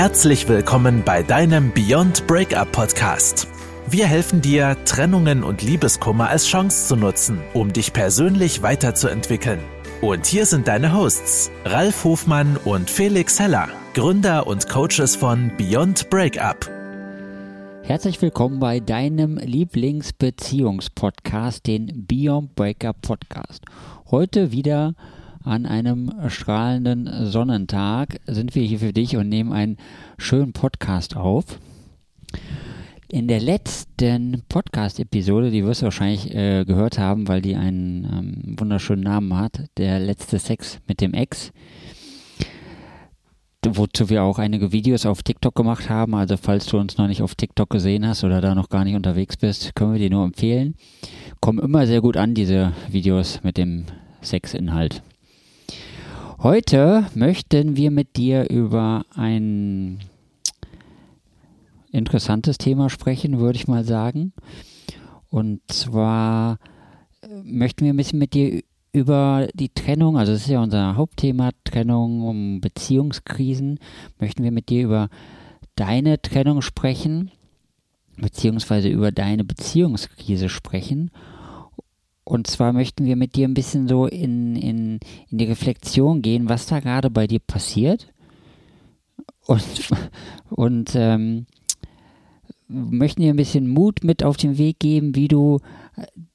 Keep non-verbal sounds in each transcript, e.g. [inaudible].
Herzlich willkommen bei deinem Beyond Breakup Podcast. Wir helfen dir, Trennungen und Liebeskummer als Chance zu nutzen, um dich persönlich weiterzuentwickeln. Und hier sind deine Hosts, Ralf Hofmann und Felix Heller, Gründer und Coaches von Beyond Breakup. Herzlich willkommen bei deinem Lieblingsbeziehungspodcast, den Beyond Breakup Podcast. Heute wieder an einem strahlenden Sonnentag sind wir hier für dich und nehmen einen schönen Podcast auf. In der letzten Podcast-Episode, die wirst du wahrscheinlich äh, gehört haben, weil die einen ähm, wunderschönen Namen hat, der letzte Sex mit dem Ex, wozu wir auch einige Videos auf TikTok gemacht haben. Also falls du uns noch nicht auf TikTok gesehen hast oder da noch gar nicht unterwegs bist, können wir dir nur empfehlen. Kommen immer sehr gut an, diese Videos mit dem Sexinhalt. Heute möchten wir mit dir über ein interessantes Thema sprechen, würde ich mal sagen. Und zwar äh, möchten wir ein bisschen mit dir über die Trennung, also das ist ja unser Hauptthema, Trennung, um Beziehungskrisen, möchten wir mit dir über deine Trennung sprechen, beziehungsweise über deine Beziehungskrise sprechen und zwar möchten wir mit dir ein bisschen so in, in, in die Reflexion gehen, was da gerade bei dir passiert. Und, [laughs] und ähm, möchten dir ein bisschen Mut mit auf den Weg geben, wie du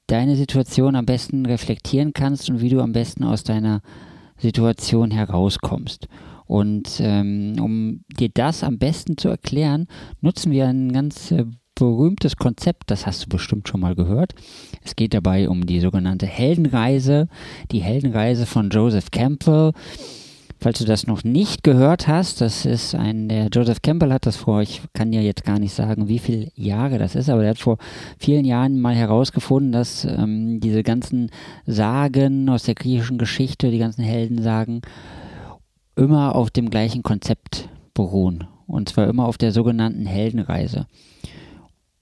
deine Situation am besten reflektieren kannst und wie du am besten aus deiner Situation herauskommst. Und ähm, um dir das am besten zu erklären, nutzen wir ein ganz äh, berühmtes Konzept, das hast du bestimmt schon mal gehört. Es geht dabei um die sogenannte Heldenreise, die Heldenreise von Joseph Campbell. Falls du das noch nicht gehört hast, das ist ein, der Joseph Campbell hat das vor, ich kann ja jetzt gar nicht sagen, wie viele Jahre das ist, aber er hat vor vielen Jahren mal herausgefunden, dass ähm, diese ganzen Sagen aus der griechischen Geschichte, die ganzen Heldensagen, immer auf dem gleichen Konzept beruhen. Und zwar immer auf der sogenannten Heldenreise.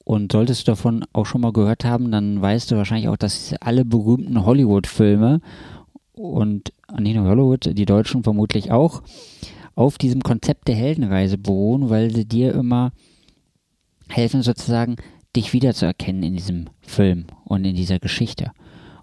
Und solltest du davon auch schon mal gehört haben, dann weißt du wahrscheinlich auch, dass alle berühmten Hollywood-Filme und nicht nur Hollywood, die Deutschen vermutlich auch, auf diesem Konzept der Heldenreise beruhen, weil sie dir immer helfen, sozusagen dich wiederzuerkennen in diesem Film und in dieser Geschichte.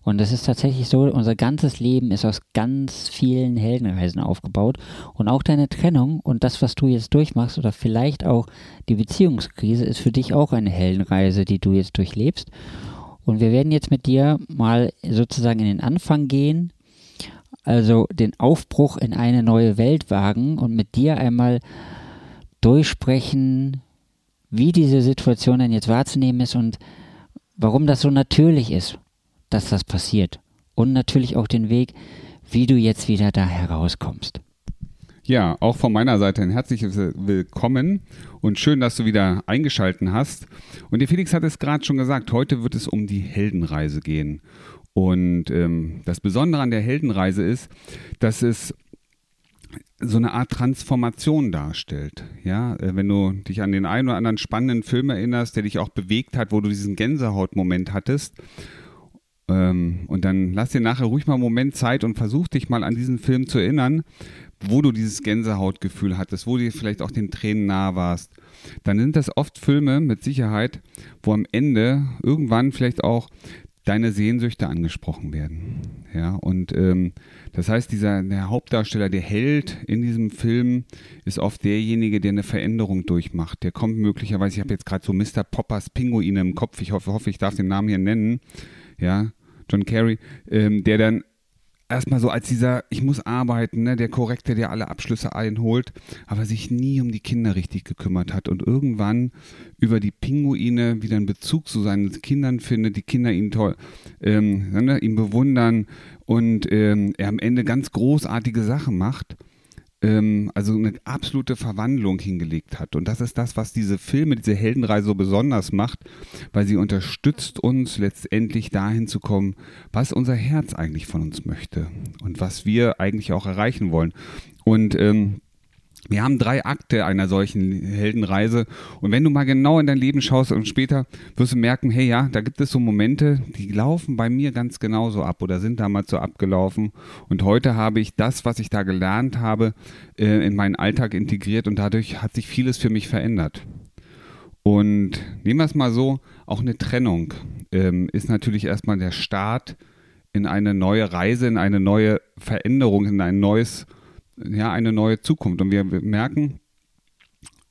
Und das ist tatsächlich so, unser ganzes Leben ist aus ganz vielen Heldenreisen aufgebaut. Und auch deine Trennung und das, was du jetzt durchmachst, oder vielleicht auch die Beziehungskrise, ist für dich auch eine Heldenreise, die du jetzt durchlebst. Und wir werden jetzt mit dir mal sozusagen in den Anfang gehen, also den Aufbruch in eine neue Welt wagen und mit dir einmal durchsprechen, wie diese Situation denn jetzt wahrzunehmen ist und warum das so natürlich ist dass das passiert. Und natürlich auch den Weg, wie du jetzt wieder da herauskommst. Ja, auch von meiner Seite ein herzliches Willkommen und schön, dass du wieder eingeschalten hast. Und der Felix hat es gerade schon gesagt, heute wird es um die Heldenreise gehen. Und ähm, das Besondere an der Heldenreise ist, dass es so eine Art Transformation darstellt. Ja, äh, wenn du dich an den einen oder anderen spannenden Film erinnerst, der dich auch bewegt hat, wo du diesen Gänsehautmoment hattest ähm, und dann lass dir nachher ruhig mal einen Moment Zeit und versuch dich mal an diesen Film zu erinnern, wo du dieses Gänsehautgefühl hattest, wo du vielleicht auch den Tränen nah warst. Dann sind das oft Filme mit Sicherheit, wo am Ende irgendwann vielleicht auch deine Sehnsüchte angesprochen werden. Ja, und ähm, das heißt, dieser der Hauptdarsteller, der Held in diesem Film, ist oft derjenige, der eine Veränderung durchmacht. Der kommt möglicherweise, ich habe jetzt gerade so Mr. Poppers Pinguine im Kopf, ich hoffe, hoffe, ich darf den Namen hier nennen. Ja, John Kerry, ähm, der dann erstmal so als dieser, ich muss arbeiten, ne, der Korrekte, der alle Abschlüsse einholt, aber sich nie um die Kinder richtig gekümmert hat und irgendwann über die Pinguine wieder einen Bezug zu seinen Kindern findet, die Kinder ihn toll, ähm, ne, ihn bewundern und ähm, er am Ende ganz großartige Sachen macht ähm, also eine absolute Verwandlung hingelegt hat. Und das ist das, was diese Filme, diese Heldenreise so besonders macht, weil sie unterstützt uns letztendlich dahin zu kommen, was unser Herz eigentlich von uns möchte und was wir eigentlich auch erreichen wollen. Und ähm, Wir haben drei Akte einer solchen Heldenreise. Und wenn du mal genau in dein Leben schaust und später wirst du merken, hey ja, da gibt es so Momente, die laufen bei mir ganz genauso ab oder sind damals so abgelaufen. Und heute habe ich das, was ich da gelernt habe, äh, in meinen Alltag integriert und dadurch hat sich vieles für mich verändert. Und nehmen wir es mal so, auch eine Trennung ähm, ist natürlich erstmal der Start in eine neue Reise, in eine neue Veränderung, in ein neues ja, eine neue Zukunft. Und wir, merken,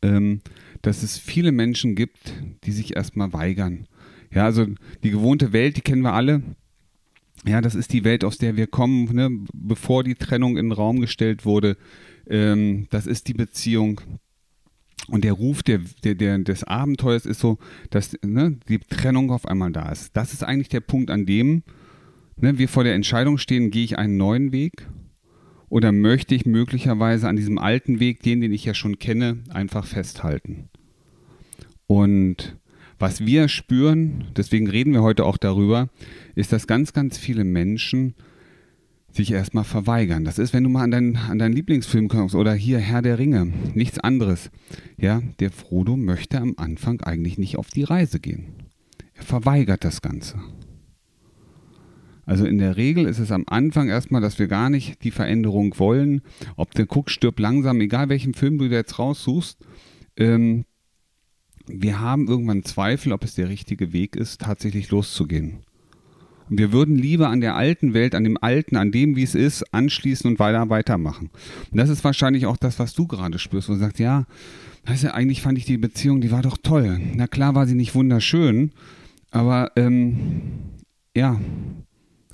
ähm, dass es viele Menschen gibt, die sich erstmal weigern. Ja, also die gewohnte Welt, die kennen wir alle. Ja, das ist die Welt, aus der wir kommen, ne? bevor die Trennung in den Raum gestellt wurde. Ähm, das ist die Beziehung. Und der Ruf der, der, der, des Abenteuers ist so, dass ne, die Trennung auf einmal da ist. Das ist eigentlich der Punkt, an dem ne, wir vor der Entscheidung stehen, gehe ich einen neuen Weg oder möchte ich möglicherweise an diesem alten Weg, den, den ich ja schon kenne, einfach festhalten? Und was wir spüren, deswegen reden wir heute auch darüber, ist, dass ganz, ganz viele Menschen sich erstmal verweigern. Das ist, wenn du mal an, dein, an deinen Lieblingsfilm kommst oder hier Herr der Ringe, nichts anderes. Ja, der Frodo möchte am Anfang eigentlich nicht auf die Reise gehen. Er verweigert das Ganze. Also in der Regel ist es am Anfang erstmal, dass wir gar nicht die Veränderung wollen. Ob der guckt, stirbt langsam, egal welchen Film du jetzt raussuchst. Ähm, wir haben irgendwann Zweifel, ob es der richtige Weg ist, tatsächlich loszugehen. Und wir würden lieber an der alten Welt, an dem Alten, an dem, wie es ist, anschließen und weiter weitermachen. Und das ist wahrscheinlich auch das, was du gerade spürst, du sagst, ja, weißt du, eigentlich fand ich die Beziehung, die war doch toll. Na klar war sie nicht wunderschön, aber ähm, ja,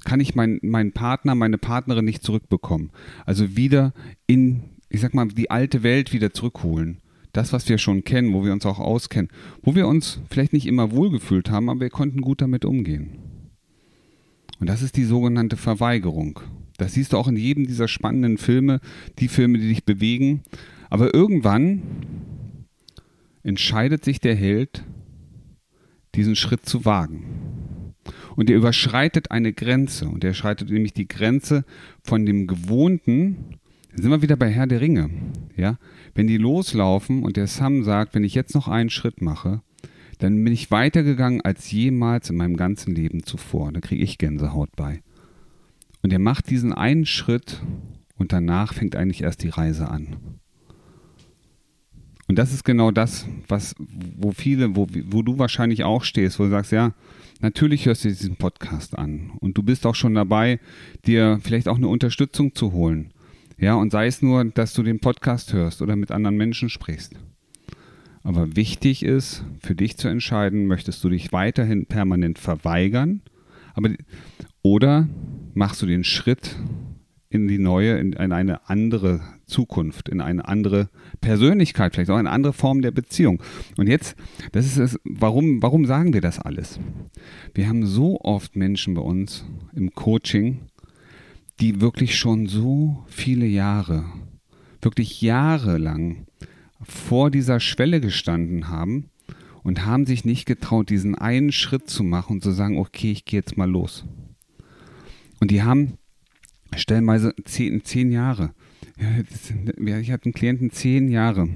kann ich meinen mein Partner, meine Partnerin nicht zurückbekommen. Also wieder in, ich sag mal, die alte Welt wieder zurückholen. Das, was wir schon kennen, wo wir uns auch auskennen, wo wir uns vielleicht nicht immer wohlgefühlt haben, aber wir konnten gut damit umgehen. Und das ist die sogenannte Verweigerung. Das siehst du auch in jedem dieser spannenden Filme, die Filme, die dich bewegen. Aber irgendwann entscheidet sich der Held, diesen Schritt zu wagen. Und er überschreitet eine Grenze. Und er schreitet nämlich die Grenze von dem Gewohnten. Dann sind wir wieder bei Herr der Ringe. Ja? Wenn die loslaufen und der Sam sagt, wenn ich jetzt noch einen Schritt mache, dann bin ich weitergegangen als jemals in meinem ganzen Leben zuvor. Da kriege ich Gänsehaut bei. Und er macht diesen einen Schritt und danach fängt eigentlich erst die Reise an. Und das ist genau das, was, wo viele, wo, wo du wahrscheinlich auch stehst, wo du sagst, ja, natürlich hörst du diesen Podcast an und du bist auch schon dabei, dir vielleicht auch eine Unterstützung zu holen. Ja, und sei es nur, dass du den Podcast hörst oder mit anderen Menschen sprichst. Aber wichtig ist, für dich zu entscheiden, möchtest du dich weiterhin permanent verweigern, aber, oder machst du den Schritt in die neue, in, in eine andere Zukunft, in eine andere Persönlichkeit, vielleicht auch eine andere Form der Beziehung. Und jetzt, das ist es, warum, warum sagen wir das alles? Wir haben so oft Menschen bei uns im Coaching, die wirklich schon so viele Jahre, wirklich jahrelang vor dieser Schwelle gestanden haben und haben sich nicht getraut, diesen einen Schritt zu machen und zu sagen, okay, ich gehe jetzt mal los. Und die haben stellenweise zehn, zehn Jahre. Ja, ich hatte einen Klienten zehn Jahre.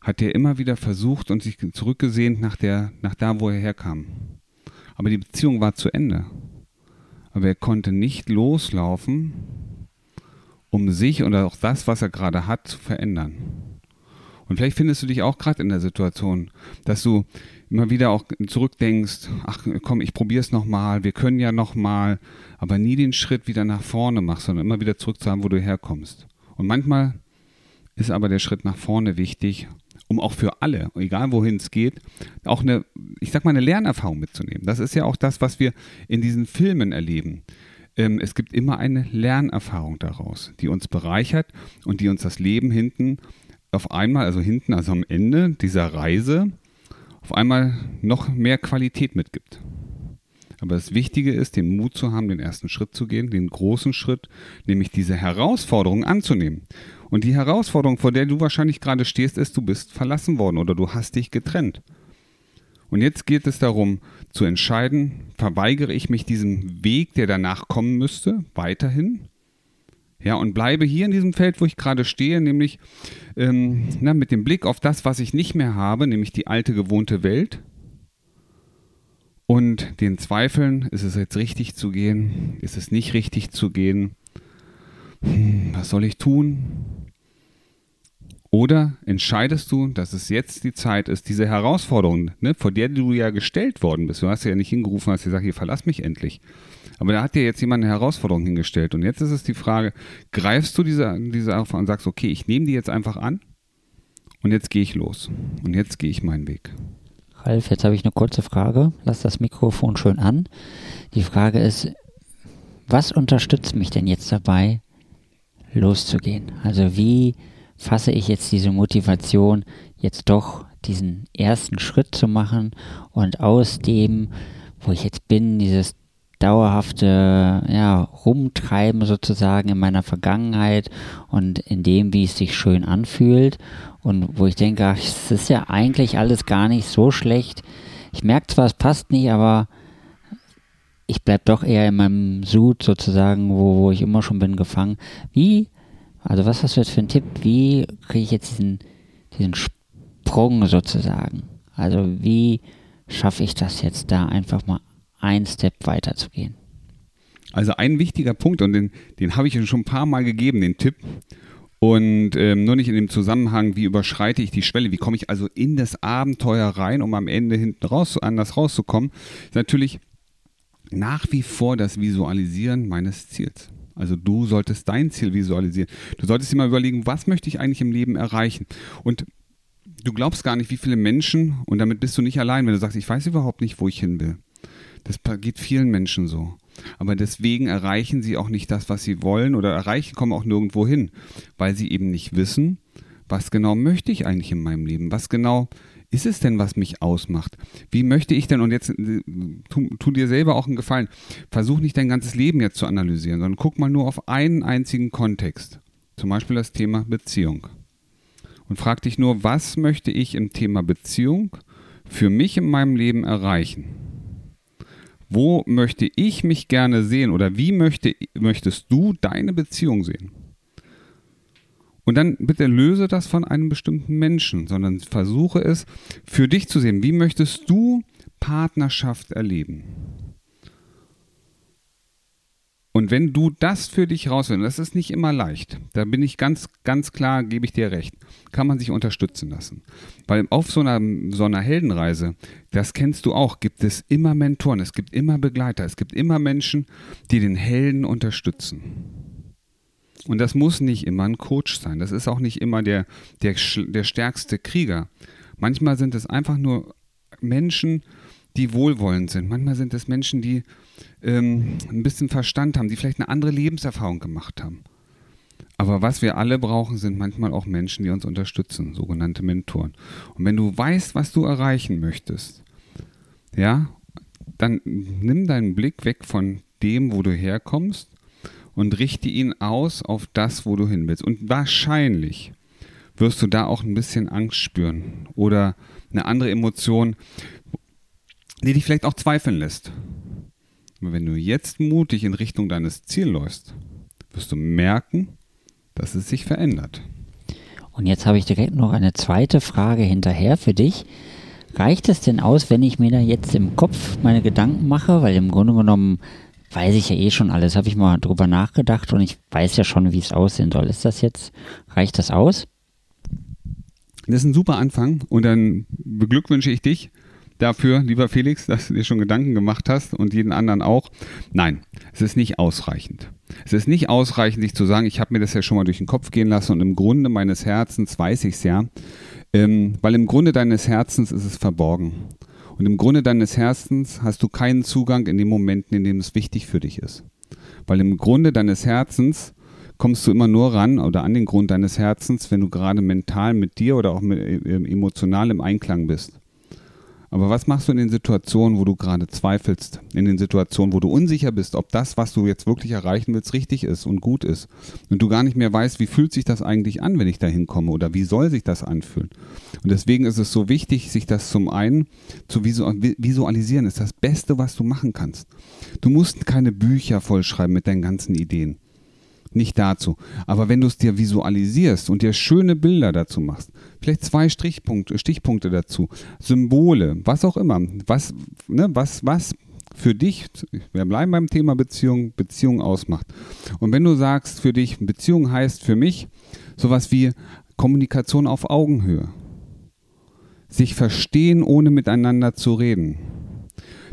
Hat der immer wieder versucht und sich zurückgesehnt nach, der, nach da, wo er herkam. Aber die Beziehung war zu Ende. Aber er konnte nicht loslaufen, um sich oder auch das, was er gerade hat, zu verändern. Und vielleicht findest du dich auch gerade in der Situation, dass du immer wieder auch zurückdenkst, ach komm, ich probiere es nochmal, wir können ja nochmal, aber nie den Schritt wieder nach vorne machst, sondern immer wieder zurück zu haben, wo du herkommst. Und manchmal ist aber der Schritt nach vorne wichtig, um auch für alle, egal wohin es geht, auch eine, ich sag mal, eine Lernerfahrung mitzunehmen. Das ist ja auch das, was wir in diesen Filmen erleben. Ähm, es gibt immer eine Lernerfahrung daraus, die uns bereichert und die uns das Leben hinten auf einmal, also hinten, also am Ende dieser Reise, auf einmal noch mehr Qualität mitgibt. Aber das Wichtige ist, den Mut zu haben, den ersten Schritt zu gehen, den großen Schritt, nämlich diese Herausforderung anzunehmen. Und die Herausforderung, vor der du wahrscheinlich gerade stehst, ist, du bist verlassen worden oder du hast dich getrennt. Und jetzt geht es darum zu entscheiden, verweigere ich mich diesem Weg, der danach kommen müsste, weiterhin? Ja, und bleibe hier in diesem Feld, wo ich gerade stehe, nämlich ähm, na, mit dem Blick auf das, was ich nicht mehr habe, nämlich die alte gewohnte Welt. Und den Zweifeln, ist es jetzt richtig zu gehen? Ist es nicht richtig zu gehen? Hm, was soll ich tun? Oder entscheidest du, dass es jetzt die Zeit ist, diese Herausforderung, ne, vor der du ja gestellt worden bist. Du hast ja nicht hingerufen, hast gesagt, hier verlass mich endlich. Aber da hat dir jetzt jemand eine Herausforderung hingestellt. Und jetzt ist es die Frage, greifst du diese, diese Aufgabe und sagst, okay, ich nehme die jetzt einfach an und jetzt gehe ich los. Und jetzt gehe ich meinen Weg. Ralf, jetzt habe ich eine kurze Frage. Lass das Mikrofon schön an. Die Frage ist, was unterstützt mich denn jetzt dabei, loszugehen? Also wie fasse ich jetzt diese Motivation, jetzt doch diesen ersten Schritt zu machen und aus dem, wo ich jetzt bin, dieses dauerhafte ja, Rumtreiben sozusagen in meiner Vergangenheit und in dem, wie es sich schön anfühlt und wo ich denke, ach, es ist ja eigentlich alles gar nicht so schlecht. Ich merke zwar, es passt nicht, aber ich bleibe doch eher in meinem Sud sozusagen, wo, wo ich immer schon bin, gefangen. Wie, also was hast du jetzt für einen Tipp, wie kriege ich jetzt diesen, diesen Sprung sozusagen? Also wie schaffe ich das jetzt da einfach mal ein Step weiter zu gehen. Also ein wichtiger Punkt, und den, den habe ich schon ein paar Mal gegeben, den Tipp. Und ähm, nur nicht in dem Zusammenhang, wie überschreite ich die Schwelle, wie komme ich also in das Abenteuer rein, um am Ende hinten raus, anders rauszukommen, ist natürlich nach wie vor das Visualisieren meines Ziels. Also du solltest dein Ziel visualisieren. Du solltest dir mal überlegen, was möchte ich eigentlich im Leben erreichen? Und du glaubst gar nicht, wie viele Menschen, und damit bist du nicht allein, wenn du sagst, ich weiß überhaupt nicht, wo ich hin will. Das geht vielen Menschen so. Aber deswegen erreichen sie auch nicht das, was sie wollen oder erreichen, kommen auch nirgendwo hin, weil sie eben nicht wissen, was genau möchte ich eigentlich in meinem Leben? Was genau ist es denn, was mich ausmacht? Wie möchte ich denn, und jetzt äh, tu, tu, dir selber auch einen Gefallen, versuch nicht dein ganzes Leben jetzt zu analysieren, sondern guck mal nur auf einen einzigen Kontext. Zum Beispiel das Thema Beziehung. Und frag dich nur, was möchte ich im Thema Beziehung für mich in meinem Leben erreichen? Wo möchte ich mich gerne sehen oder wie möchte, möchtest du deine Beziehung sehen? Und dann bitte löse das von einem bestimmten Menschen, sondern versuche es für dich zu sehen. Wie möchtest du Partnerschaft erleben? Und wenn du das für dich rausfindest, das ist nicht immer leicht, da bin ich ganz, ganz klar, gebe ich dir recht, kann man sich unterstützen lassen. Weil auf so einer, so einer Heldenreise, das kennst du auch, gibt es immer Mentoren, es gibt immer Begleiter, es gibt immer Menschen, die den Helden unterstützen. Und das muss nicht immer ein Coach sein, das ist auch nicht immer der, der, der stärkste Krieger. Manchmal sind es einfach nur Menschen, die wohlwollend sind. Manchmal sind es Menschen, die ähm, ein bisschen Verstand haben, die vielleicht eine andere Lebenserfahrung gemacht haben. Aber was wir alle brauchen, sind manchmal auch Menschen, die uns unterstützen, sogenannte Mentoren. Und wenn du weißt, was du erreichen möchtest, ja, dann nimm deinen Blick weg von dem, wo du herkommst und richte ihn aus auf das, wo du hin willst. Und wahrscheinlich wirst du da auch ein bisschen Angst spüren oder eine andere Emotion, die dich vielleicht auch zweifeln lässt. Wenn du jetzt mutig in Richtung deines Ziels läufst, wirst du merken, dass es sich verändert. Und jetzt habe ich direkt noch eine zweite Frage hinterher für dich. Reicht es denn aus, wenn ich mir da jetzt im Kopf meine Gedanken mache? Weil im Grunde genommen weiß ich ja eh schon alles, habe ich mal drüber nachgedacht und ich weiß ja schon, wie es aussehen soll. Ist das jetzt, reicht das aus? Das ist ein super Anfang und dann beglückwünsche ich dich, dafür, lieber Felix, dass du dir schon Gedanken gemacht hast und jeden anderen auch. Nein, es ist nicht ausreichend. Es ist nicht ausreichend, sich zu sagen, ich habe mir das ja schon mal durch den Kopf gehen lassen und im Grunde meines Herzens weiß ich es ja, ähm, weil im Grunde deines Herzens ist es verborgen. Und im Grunde deines Herzens hast du keinen Zugang in den Momenten, in denen es wichtig für dich ist. Weil im Grunde deines Herzens kommst du immer nur ran oder an den Grund deines Herzens, wenn du gerade mental mit dir oder auch mit, äh, emotional im Einklang bist. Aber was machst du in den Situationen, wo du gerade zweifelst? In den Situationen, wo du unsicher bist, ob das, was du jetzt wirklich erreichen willst, richtig ist und gut ist. Und du gar nicht mehr weißt, wie fühlt sich das eigentlich an, wenn ich da hinkomme oder wie soll sich das anfühlen? Und deswegen ist es so wichtig, sich das zum einen zu visualisieren. Das ist das Beste, was du machen kannst. Du musst keine Bücher vollschreiben mit deinen ganzen Ideen. Nicht dazu. Aber wenn du es dir visualisierst und dir schöne Bilder dazu machst, vielleicht zwei Strichpunkte, Stichpunkte dazu, Symbole, was auch immer, was, ne, was, was für dich, wir bleiben beim Thema Beziehung, Beziehung ausmacht. Und wenn du sagst für dich, Beziehung heißt für mich sowas wie Kommunikation auf Augenhöhe, sich verstehen, ohne miteinander zu reden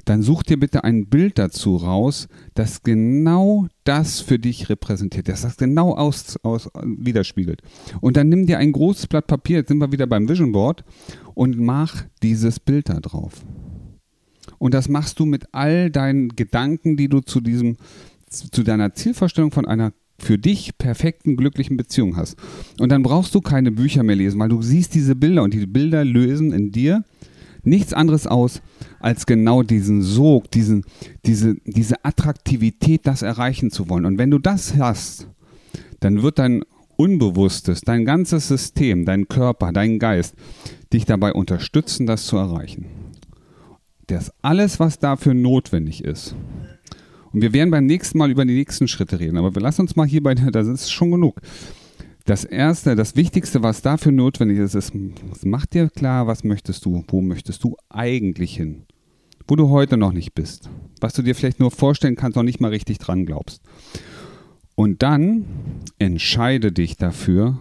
dann such dir bitte ein Bild dazu raus, das genau das für dich repräsentiert, das das genau aus, aus, widerspiegelt. Und dann nimm dir ein großes Blatt Papier, jetzt sind wir wieder beim Vision Board, und mach dieses Bild da drauf. Und das machst du mit all deinen Gedanken, die du zu diesem, zu deiner Zielvorstellung von einer für dich perfekten, glücklichen Beziehung hast. Und dann brauchst du keine Bücher mehr lesen, weil du siehst diese Bilder und die Bilder lösen in dir nichts anderes aus, als genau diesen Sog, diesen, diese, diese Attraktivität, das erreichen zu wollen. Und wenn du das hast, dann wird dein Unbewusstes, dein ganzes System, dein Körper, dein Geist dich dabei unterstützen, das zu erreichen. Das alles, was dafür notwendig ist. Und wir werden beim nächsten Mal über die nächsten Schritte reden, aber wir lassen uns mal hier bei, das ist schon genug. Das Erste, das Wichtigste, was dafür notwendig ist, ist, mach dir klar, was möchtest du, wo möchtest du eigentlich hin, wo du heute noch nicht bist, was du dir vielleicht nur vorstellen kannst, noch nicht mal richtig dran glaubst. Und dann entscheide dich dafür,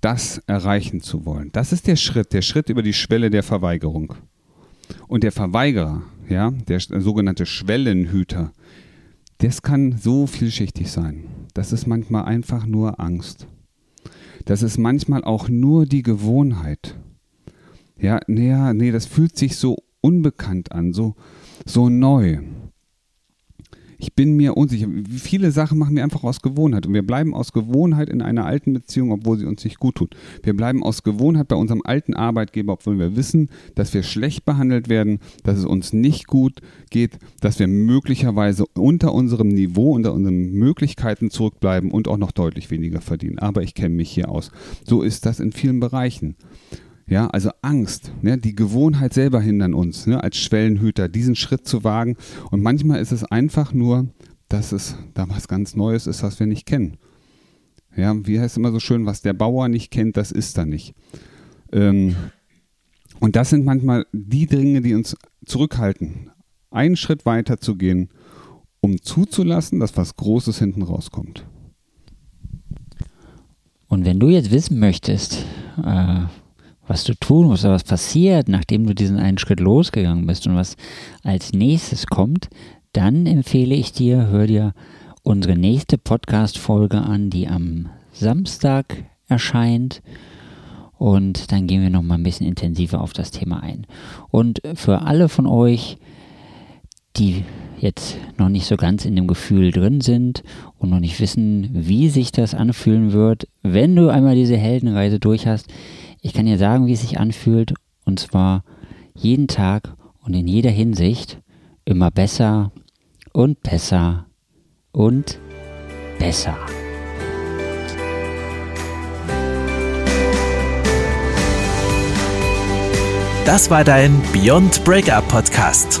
das erreichen zu wollen. Das ist der Schritt, der Schritt über die Schwelle der Verweigerung. Und der Verweigerer, ja, der sogenannte Schwellenhüter, das kann so vielschichtig sein. Das ist manchmal einfach nur Angst. Das ist manchmal auch nur die Gewohnheit. Ja, nee, nee, das fühlt sich so unbekannt an, so, so neu. Ich bin mir unsicher. Viele Sachen machen wir einfach aus Gewohnheit. Und wir bleiben aus Gewohnheit in einer alten Beziehung, obwohl sie uns nicht gut tut. Wir bleiben aus Gewohnheit bei unserem alten Arbeitgeber, obwohl wir wissen, dass wir schlecht behandelt werden, dass es uns nicht gut geht, dass wir möglicherweise unter unserem Niveau, unter unseren Möglichkeiten zurückbleiben und auch noch deutlich weniger verdienen. Aber ich kenne mich hier aus. So ist das in vielen Bereichen. Ja, also Angst, ne, die Gewohnheit selber hindern uns, ne, als Schwellenhüter, diesen Schritt zu wagen. Und manchmal ist es einfach nur, dass es da was ganz Neues ist, was wir nicht kennen. Ja, wie heißt es immer so schön, was der Bauer nicht kennt, das ist er nicht. Ähm, und das sind manchmal die Dinge, die uns zurückhalten, einen Schritt weiter zu gehen, um zuzulassen, dass was Großes hinten rauskommt. Und wenn du jetzt wissen möchtest, äh, was du tun musst, was passiert, nachdem du diesen einen Schritt losgegangen bist und was als nächstes kommt, dann empfehle ich dir, hör dir unsere nächste Podcast-Folge an, die am Samstag erscheint. Und dann gehen wir noch mal ein bisschen intensiver auf das Thema ein. Und für alle von euch, die jetzt noch nicht so ganz in dem Gefühl drin sind und noch nicht wissen, wie sich das anfühlen wird, wenn du einmal diese Heldenreise durch hast, ich kann dir sagen, wie es sich anfühlt, und zwar jeden Tag und in jeder Hinsicht immer besser und besser und besser. Das war dein Beyond Breakup Podcast.